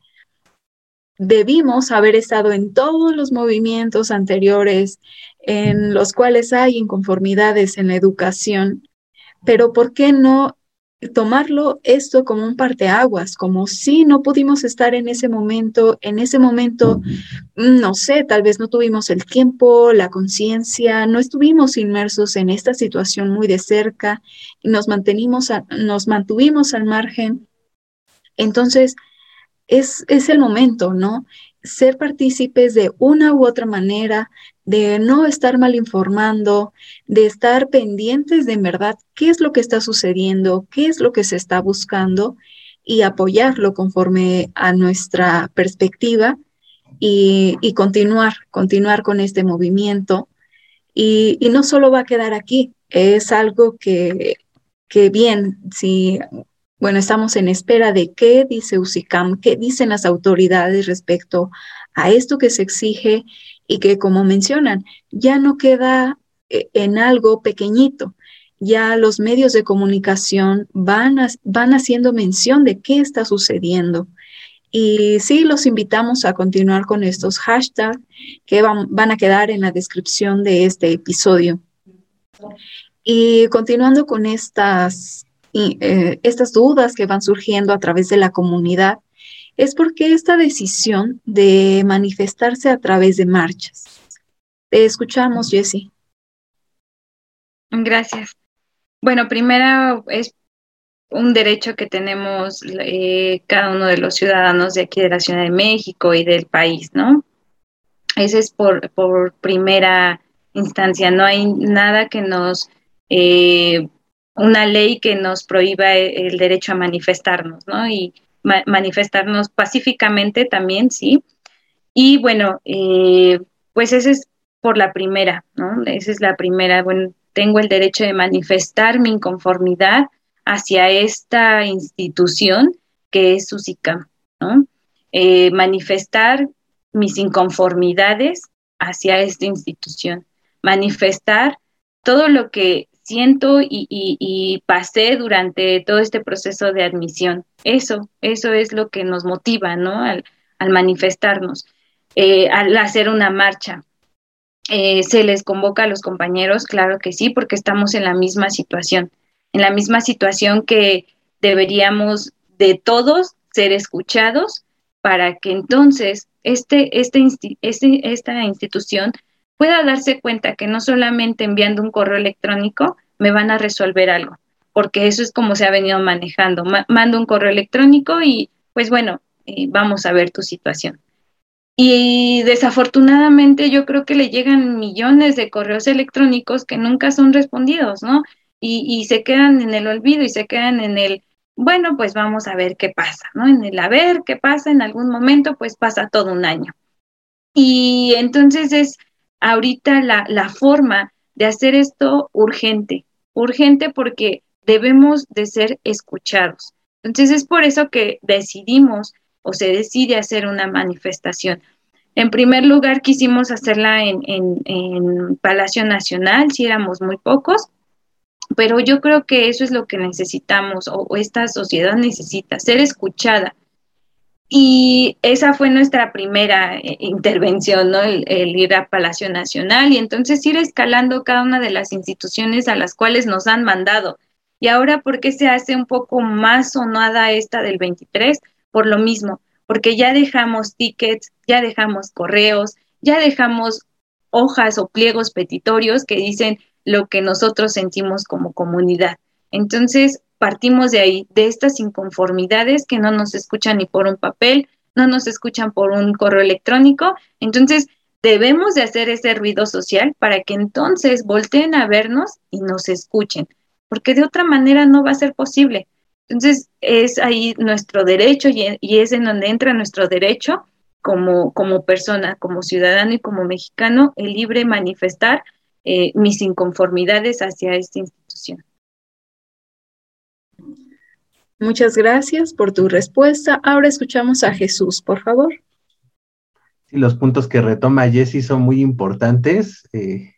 debimos haber estado en todos los movimientos anteriores en los cuales hay inconformidades en la educación, pero ¿por qué no tomarlo esto como un parteaguas, como si no pudimos estar en ese momento, en ese momento, no sé, tal vez no tuvimos el tiempo, la conciencia, no estuvimos inmersos en esta situación muy de cerca nos mantenimos, nos mantuvimos al margen. Entonces, es, el momento, ¿no? Ser partícipes de una u otra manera, de no estar mal informando, de estar pendientes de en verdad qué es lo que está sucediendo, qué es lo que se está buscando y apoyarlo conforme a nuestra perspectiva y, continuar, continuar con este movimiento. Y, y, no solo va a quedar aquí, es algo que, que bien, si bueno, estamos en espera de qué dice USICAM, qué dicen las autoridades respecto a esto que se exige y que, como mencionan, ya no queda eh, en algo pequeñito. Ya los medios de comunicación van, van haciendo mención de qué está sucediendo. Y sí, los invitamos a continuar con estos hashtags que van, van a quedar en la descripción de este episodio. Y continuando con estas eh, estas dudas que van surgiendo a través de la comunidad es porque esta decisión de manifestarse a través de marchas. Te escuchamos, Jessie. Gracias. Bueno, primero es un derecho que tenemos eh, cada uno de los ciudadanos de aquí de la Ciudad de México y del país, ¿no? Ese es por, por primera instancia. No hay nada que nos eh, una ley que nos prohíba el derecho a manifestarnos, ¿no? Y manifestarnos pacíficamente también, sí. Y bueno, eh, pues esa es por la primera, ¿no? Esa es la primera, bueno, tengo el derecho de manifestar mi inconformidad hacia esta institución que es SUSICAM, ¿no? Eh, manifestar mis inconformidades hacia esta institución, manifestar todo lo que siento y, pasé durante todo este proceso de admisión. Eso, eso es lo que nos motiva, ¿no? Al, manifestarnos, eh, al hacer una marcha. Eh, ¿Se les convoca a los compañeros? Claro que sí, porque estamos en la misma situación, en la misma situación que deberíamos de todos ser escuchados para que entonces este, este, este, esta institución pueda darse cuenta que no solamente enviando un correo electrónico me van a resolver algo, porque eso es como se ha venido manejando. mando un correo electrónico y pues bueno, eh, vamos a ver tu situación. Y desafortunadamente yo creo que le llegan millones de correos electrónicos que nunca son respondidos, ¿no? Y, y se quedan en el olvido y se quedan en el, bueno, pues vamos a ver qué pasa, ¿no? En el a ver qué pasa en algún momento, pues pasa todo un año. Y entonces es ahorita la, la forma de hacer esto urgente, urgente porque debemos de ser escuchados. Entonces es por eso que decidimos o se decide hacer una manifestación. En primer lugar, quisimos hacerla en, Palacio Nacional, si éramos muy pocos, pero yo creo que eso es lo que necesitamos o, esta sociedad necesita, ser escuchada. Y esa fue nuestra primera eh, intervención, ¿no? El, el, ir a Palacio Nacional y entonces ir escalando cada una de las instituciones a las cuales nos han mandado. Y ahora, ¿por qué se hace un poco más sonada esta del 23? por lo mismo, porque ya dejamos tickets, ya dejamos correos, ya dejamos hojas o pliegos petitorios que dicen lo que nosotros sentimos como comunidad. Entonces, partimos de ahí, de estas inconformidades que no nos escuchan ni por un papel, no nos escuchan por un correo electrónico. Entonces, debemos de hacer ese ruido social para que entonces volteen a vernos y nos escuchen, porque de otra manera no va a ser posible. Entonces, es ahí nuestro derecho y, es en donde entra nuestro derecho como, como persona, como ciudadano y como mexicano, el libre manifestar eh, mis inconformidades hacia esta institución. Muchas gracias por tu respuesta. Ahora escuchamos a Jesús, por favor. Sí, los puntos que retoma Jessy son muy importantes. Eh,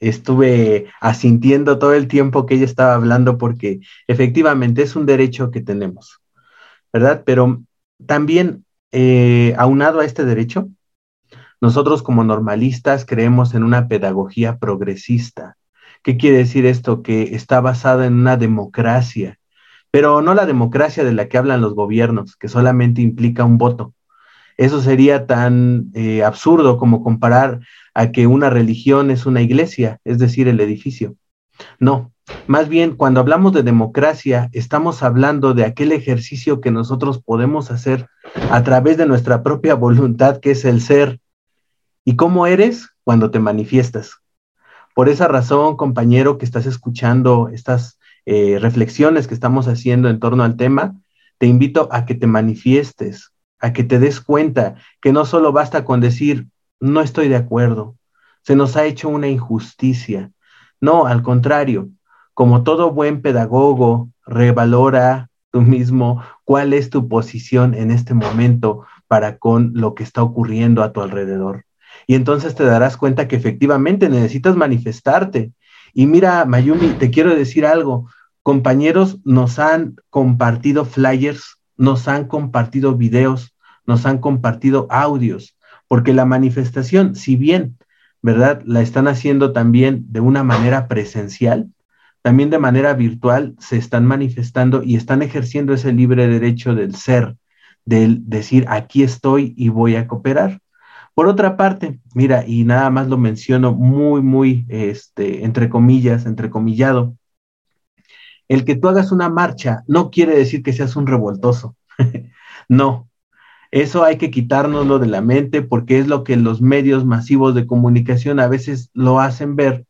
estuve asintiendo todo el tiempo que ella estaba hablando porque efectivamente es un derecho que tenemos, ¿verdad? Pero también, eh, aunado a este derecho, nosotros como normalistas creemos en una pedagogía progresista. ¿Qué quiere decir esto? Que está basada en una democracia, pero no la democracia de la que hablan los gobiernos, que solamente implica un voto. Eso sería tan eh, absurdo como comparar a que una religión es una iglesia, es decir, el edificio. No, más bien cuando hablamos de democracia, estamos hablando de aquel ejercicio que nosotros podemos hacer a través de nuestra propia voluntad, que es el ser. ¿Y cómo eres cuando te manifiestas? Por esa razón, compañero, que estás escuchando estas eh, reflexiones que estamos haciendo en torno al tema, te invito a que te manifiestes, a que te des cuenta que no solo basta con decir, no estoy de acuerdo, se nos ha hecho una injusticia. No, al contrario, como todo buen pedagogo, revalora tú mismo cuál es tu posición en este momento para con lo que está ocurriendo a tu alrededor. Y entonces te darás cuenta que efectivamente necesitas manifestarte. Y mira, Mayumi, te quiero decir algo. Compañeros nos han compartido flyers, nos han compartido videos, nos han compartido audios porque la manifestación, si bien, ¿verdad? La están haciendo también de una manera presencial, también de manera virtual se están manifestando y están ejerciendo ese libre derecho del ser, del decir, aquí estoy y voy a cooperar. Por otra parte, mira, y nada más lo menciono muy, muy, este, entre comillas, entrecomillado, el que tú hagas una marcha no quiere decir que seas un revoltoso. no, eso hay que quitárnoslo de la mente porque es lo que los medios masivos de comunicación a veces lo hacen ver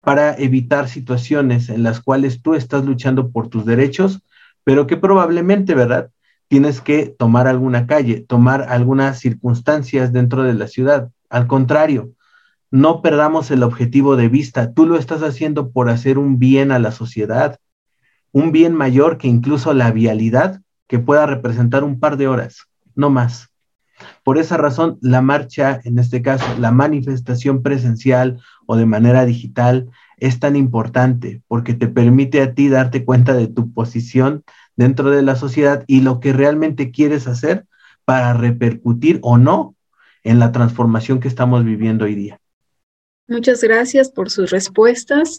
para evitar situaciones en las cuales tú estás luchando por tus derechos, pero que probablemente, ¿verdad? Tienes que tomar alguna calle, tomar algunas circunstancias dentro de la ciudad. Al contrario, no perdamos el objetivo de vista. Tú lo estás haciendo por hacer un bien a la sociedad, un bien mayor que incluso la vialidad que pueda representar un par de horas, no más. Por esa razón, la marcha, en este caso, la manifestación presencial o de manera digital, es tan importante porque te permite a ti darte cuenta de tu posición dentro de la sociedad y lo que realmente quieres hacer para repercutir o no en la transformación que estamos viviendo hoy día. Muchas gracias por sus respuestas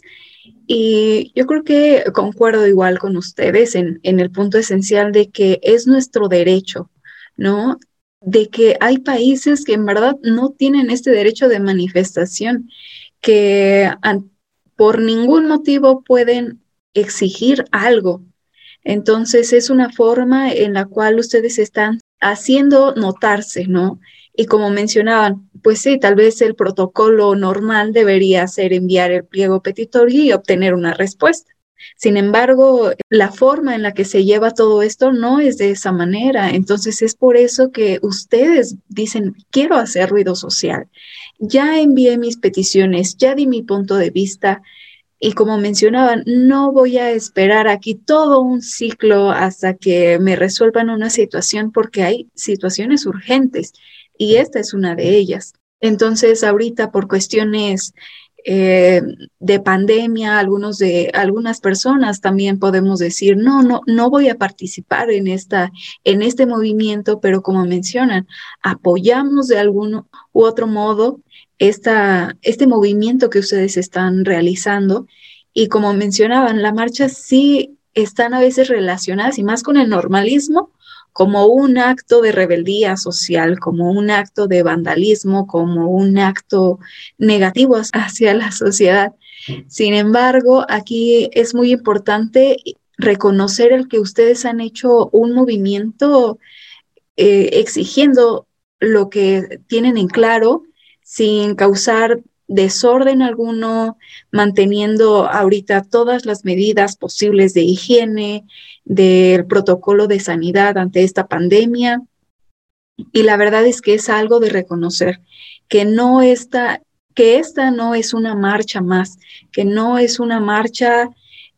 y yo creo que concuerdo igual con ustedes en, en el punto esencial de que es nuestro derecho, ¿no? De que hay países que en verdad no tienen este derecho de manifestación, que por ningún motivo pueden exigir algo, entonces es una forma en la cual ustedes están haciendo notarse, ¿no? Y como mencionaban, pues sí, tal vez el protocolo normal debería ser enviar el pliego petitorio y obtener una respuesta. Sin embargo, la forma en la que se lleva todo esto no es de esa manera. Entonces es por eso que ustedes dicen, quiero hacer ruido social. Ya envié mis peticiones, ya di mi punto de vista, y como mencionaban, no voy a esperar aquí todo un ciclo hasta que me resuelvan una situación porque hay situaciones urgentes y esta es una de ellas. Entonces, ahorita por cuestiones eh, de pandemia, algunos de algunas personas también podemos decir, no, no, no voy a participar en esta, en este movimiento, pero como mencionan, apoyamos de algún u otro modo esta, este movimiento que ustedes están realizando. Y como mencionaban, la marcha sí están a veces relacionadas y más con el normalismo como un acto de rebeldía social, como un acto de vandalismo, como un acto negativo hacia la sociedad. Sin embargo, aquí es muy importante reconocer el que ustedes han hecho un movimiento eh, exigiendo lo que tienen en claro sin causar desorden alguno, manteniendo ahorita todas las medidas posibles de higiene, del protocolo de sanidad ante esta pandemia. Y la verdad es que es algo de reconocer que no está, que esta no es una marcha más, que no es una marcha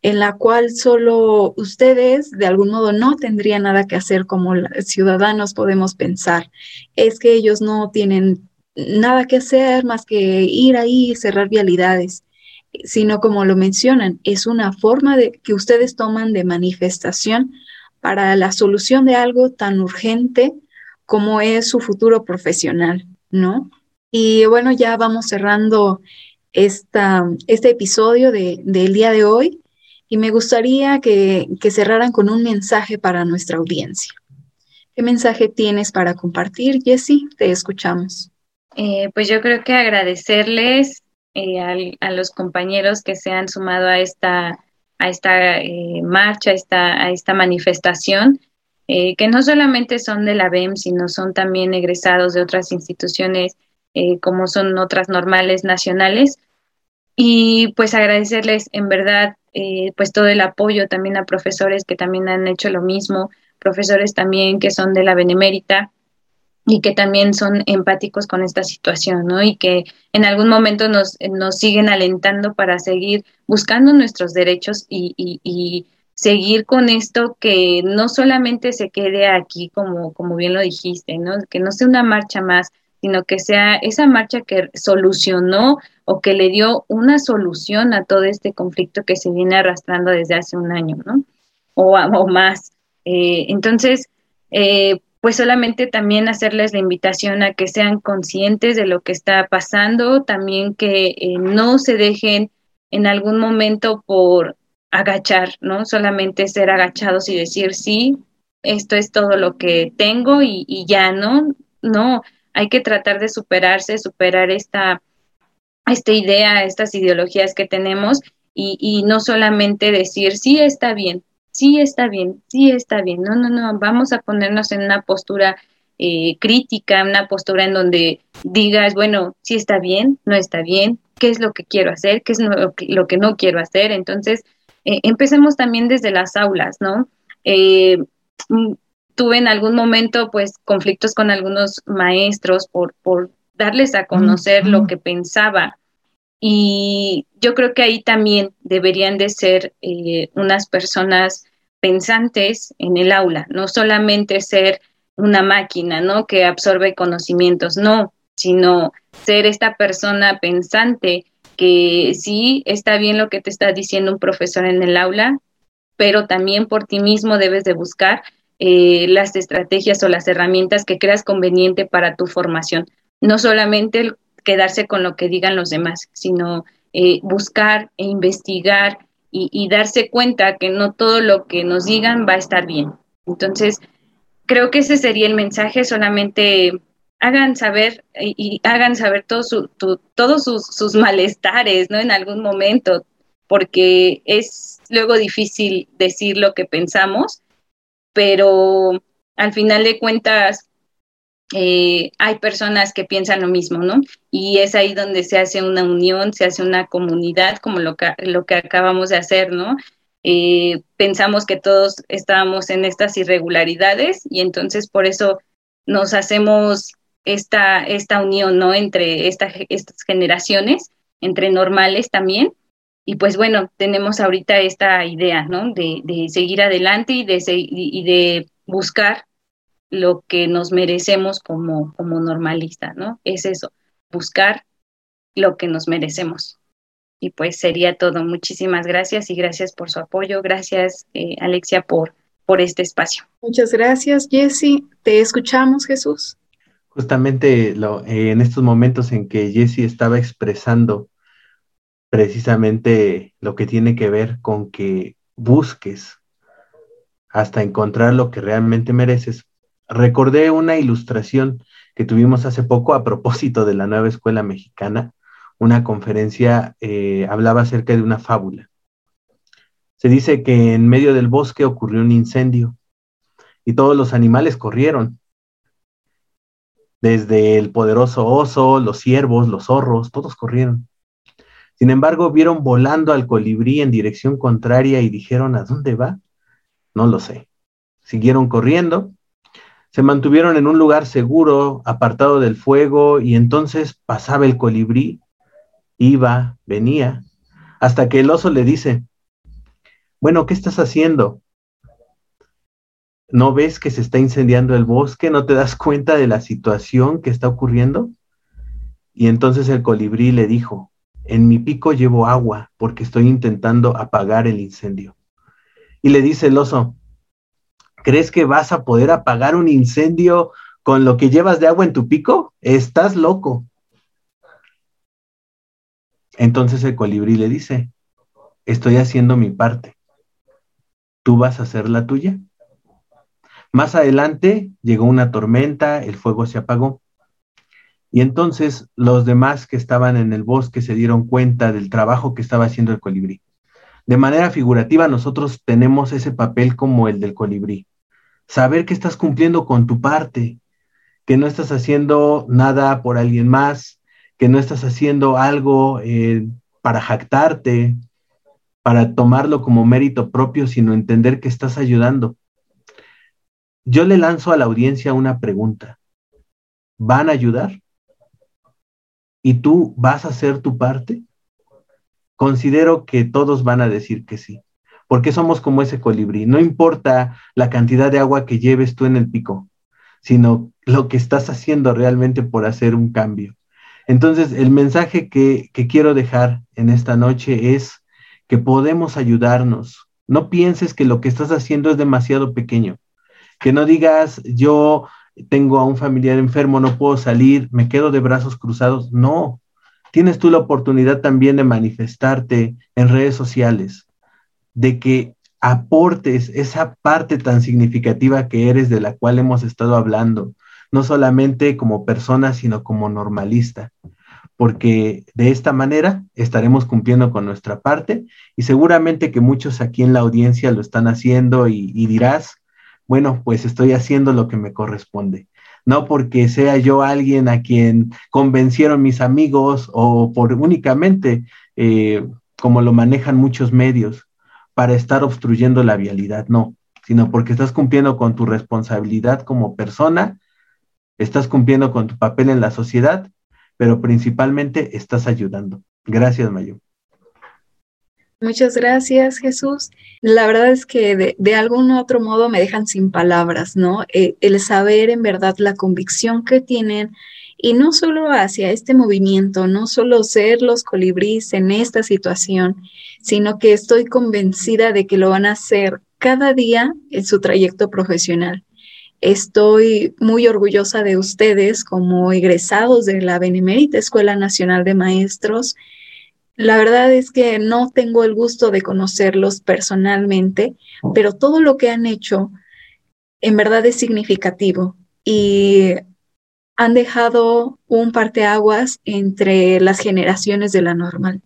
en la cual solo ustedes de algún modo no tendrían nada que hacer como ciudadanos podemos pensar. Es que ellos no tienen nada que hacer más que ir ahí y cerrar vialidades, sino como lo mencionan, es una forma de, que ustedes toman de manifestación para la solución de algo tan urgente como es su futuro profesional, ¿no? Y bueno, ya vamos cerrando esta, este episodio de, del día de hoy y me gustaría que, que cerraran con un mensaje para nuestra audiencia. ¿Qué mensaje tienes para compartir, Jessie? Te escuchamos. Eh, pues yo creo que agradecerles eh, a los compañeros que se han sumado a esta, a esta eh, marcha, a esta, a esta manifestación, que no solamente son de la BEM, sino son también egresados de otras instituciones como son otras normales nacionales. Y pues agradecerles en verdad pues todo el apoyo también a profesores que también han hecho lo mismo, profesores también que son de la Benemérita, y que también son empáticos con esta situación, ¿no? Y que en algún momento nos, nos siguen alentando para seguir buscando nuestros derechos y, y, seguir con esto que no solamente se quede aquí, como, como bien lo dijiste, ¿no? Que no sea una marcha más, sino que sea esa marcha que solucionó o que le dio una solución a todo este conflicto que se viene arrastrando desde hace un año, ¿no? O, o más. Eh, entonces, eh, pues solamente también hacerles la invitación a que sean conscientes de lo que está pasando, también que eh, no se dejen en algún momento por agachar, ¿no? Solamente ser agachados y decir, sí, esto es todo lo que tengo y, ya, ¿no? No, hay que tratar de superarse, superar esta, esta idea, estas ideologías que tenemos y, y no solamente decir, sí, está bien, sí está bien, sí está bien, no, no, no, vamos a ponernos en una postura eh, crítica, una postura en donde digas, bueno, si está bien, no está bien, qué es lo que quiero hacer, qué es lo que, no quiero hacer. Entonces, eh, empecemos también desde las aulas, ¿no? Eh, mm, tuve en algún momento, pues, conflictos con algunos maestros por, por darles a conocer lo que pensaba. Y yo creo que ahí también deberían de ser unas personas pensantes en el aula, no solamente ser una máquina, ¿no? Que absorbe conocimientos, no, sino ser esta persona pensante que sí está bien lo que te está diciendo un profesor en el aula, pero también por ti mismo debes de buscar eh, las estrategias o las herramientas que creas conveniente para tu formación. No solamente quedarse con lo que digan los demás, sino eh, buscar e investigar y, darse cuenta que no todo lo que nos digan va a estar bien. Entonces, creo que ese sería el mensaje, solamente hagan saber y, hagan saber todos sus, sus, malestares, ¿no? En algún momento, porque es luego difícil decir lo que pensamos, pero al final de cuentas eh, hay personas que piensan lo mismo, ¿no? Y es ahí donde se hace una unión, se hace una comunidad, como lo que, acabamos de hacer, ¿no? Eh, pensamos que todos estábamos en estas irregularidades y entonces por eso nos hacemos esta, esta unión, ¿no? Entre estas generaciones, entre normales también. Y pues bueno, tenemos ahorita esta idea, ¿no? De, seguir adelante y de, y de buscar lo que nos merecemos como, como normalistas, ¿no? Es eso, buscar lo que nos merecemos. Y pues sería todo. Muchísimas gracias y gracias por su apoyo. Gracias, eh, Alexia, por, por este espacio. Muchas gracias, Jesse. Te escuchamos, Jesús. Justamente lo, eh, en estos momentos en que Jesse estaba expresando precisamente lo que tiene que ver con que busques hasta encontrar lo que realmente mereces, recordé una ilustración que tuvimos hace poco a propósito de la nueva escuela mexicana. Una conferencia eh, hablaba acerca de una fábula. Se dice que en medio del bosque ocurrió un incendio y todos los animales corrieron. Desde el poderoso oso, los ciervos, los zorros, todos corrieron. Sin embargo, vieron volando al colibrí en dirección contraria y dijeron, ¿a dónde va? No lo sé. Siguieron corriendo se mantuvieron en un lugar seguro, apartado del fuego, y entonces pasaba el colibrí, iba, venía, hasta que el oso le dice, bueno, ¿qué estás haciendo? ¿No ves que se está incendiando el bosque? ¿No te das cuenta de la situación que está ocurriendo? Y entonces el colibrí le dijo, en mi pico llevo agua porque estoy intentando apagar el incendio. Y le dice el oso, ¿Crees que vas a poder apagar un incendio con lo que llevas de agua en tu pico? Estás loco. Entonces el colibrí le dice, estoy haciendo mi parte. ¿Tú vas a hacer la tuya? Más adelante llegó una tormenta, el fuego se apagó. Y entonces los demás que estaban en el bosque se dieron cuenta del trabajo que estaba haciendo el colibrí. De manera figurativa, nosotros tenemos ese papel como el del colibrí saber que estás cumpliendo con tu parte, que no estás haciendo nada por alguien más, que no estás haciendo algo eh, para jactarte, para tomarlo como mérito propio, sino entender que estás ayudando. Yo le lanzo a la audiencia una pregunta. ¿Van a ayudar? ¿Y tú vas a hacer tu parte? Considero que todos van a decir que sí porque somos como ese colibrí. No importa la cantidad de agua que lleves tú en el pico, sino lo que estás haciendo realmente por hacer un cambio. Entonces, el mensaje que, que quiero dejar en esta noche es que podemos ayudarnos. No pienses que lo que estás haciendo es demasiado pequeño. Que no digas, yo tengo a un familiar enfermo, no puedo salir, me quedo de brazos cruzados. No, tienes tú la oportunidad también de manifestarte en redes sociales, de que aportes esa parte tan significativa que eres de la cual hemos estado hablando, no solamente como persona, sino como normalista, porque de esta manera estaremos cumpliendo con nuestra parte y seguramente que muchos aquí en la audiencia lo están haciendo y, dirás, bueno, pues estoy haciendo lo que me corresponde. no porque sea yo alguien a quien convencieron mis amigos o por únicamente eh, como lo manejan muchos medios para estar obstruyendo la vialidad, no, sino porque estás cumpliendo con tu responsabilidad como persona, estás cumpliendo con tu papel en la sociedad, pero principalmente estás ayudando. Gracias, Mayu. Muchas gracias, Jesús. La verdad es que de, algún otro modo me dejan sin palabras, ¿no? Eh, el saber en verdad la convicción que tienen y no solo hacia este movimiento, no solo ser los colibríes en esta situación, sino que estoy convencida de que lo van a hacer cada día en su trayecto profesional. Estoy muy orgullosa de ustedes como egresados de la Benemérita Escuela Nacional de Maestros la verdad es que no tengo el gusto de conocerlos personalmente, pero todo lo que han hecho en verdad es significativo y han dejado un parteaguas entre las generaciones de la normal.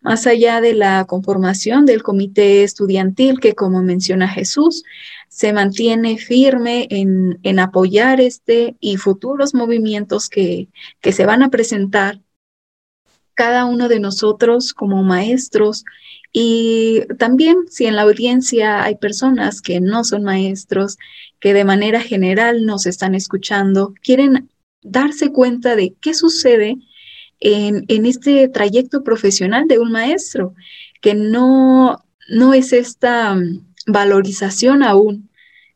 Más allá de la conformación del comité estudiantil que, como menciona Jesús, se mantiene firme en, en apoyar este y futuros movimientos que, que se van a presentar cada uno de nosotros como maestros y también si en la audiencia hay personas que no son maestros, que de manera general nos están escuchando, quieren darse cuenta de qué sucede en, este trayecto profesional de un maestro, que no, no es esta mm, valorización aún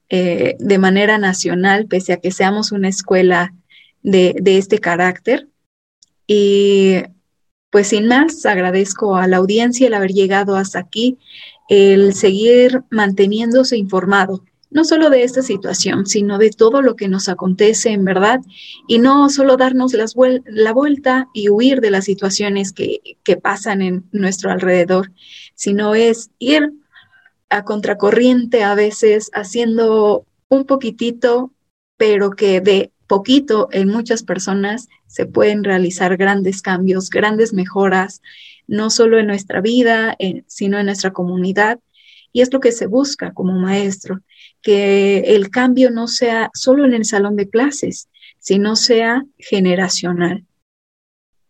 eh, de manera nacional, pese a que seamos una escuela de, de este carácter. Y pues sin más, agradezco a la audiencia el haber llegado hasta aquí, el seguir manteniéndose informado, no solo de esta situación, sino de todo lo que nos acontece en verdad, y no solo darnos la vuelta y huir de las situaciones que, que pasan en nuestro alrededor, sino es ir a contracorriente a veces haciendo un poquitito, pero que de poquito en muchas personas se pueden realizar grandes cambios, grandes mejoras, no solo en nuestra vida, sino en nuestra comunidad. Y es lo que se busca como maestro, que el cambio no sea solo en el salón de clases, sino sea generacional.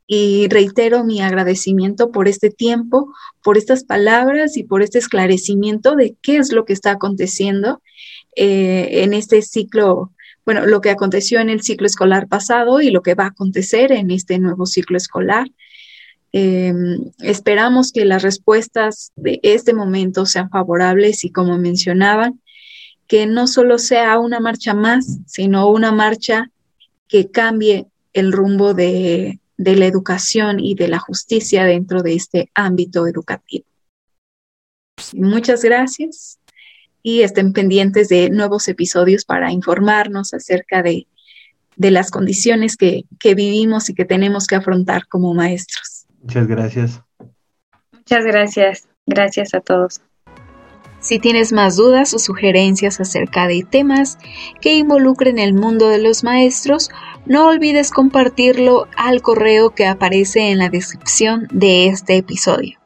Y reitero mi agradecimiento por este tiempo, por estas palabras y por este esclarecimiento de qué es lo que está aconteciendo eh, en este ciclo bueno, lo que aconteció en el ciclo escolar pasado y lo que va a acontecer en este nuevo ciclo escolar. Em, esperamos que las respuestas de este momento sean favorables y como mencionaban, que no solo sea una marcha más, sino una marcha que cambie el rumbo de, de la educación y de la justicia dentro de este ámbito educativo. Muchas gracias y estén pendientes de nuevos episodios para informarnos acerca de, las condiciones que, que vivimos y que tenemos que afrontar como maestros. Muchas gracias. Muchas gracias. Gracias a todos. Si tienes más dudas o sugerencias acerca de temas que involucren el mundo de los maestros, no olvides compartirlo al correo que aparece en la descripción de este episodio.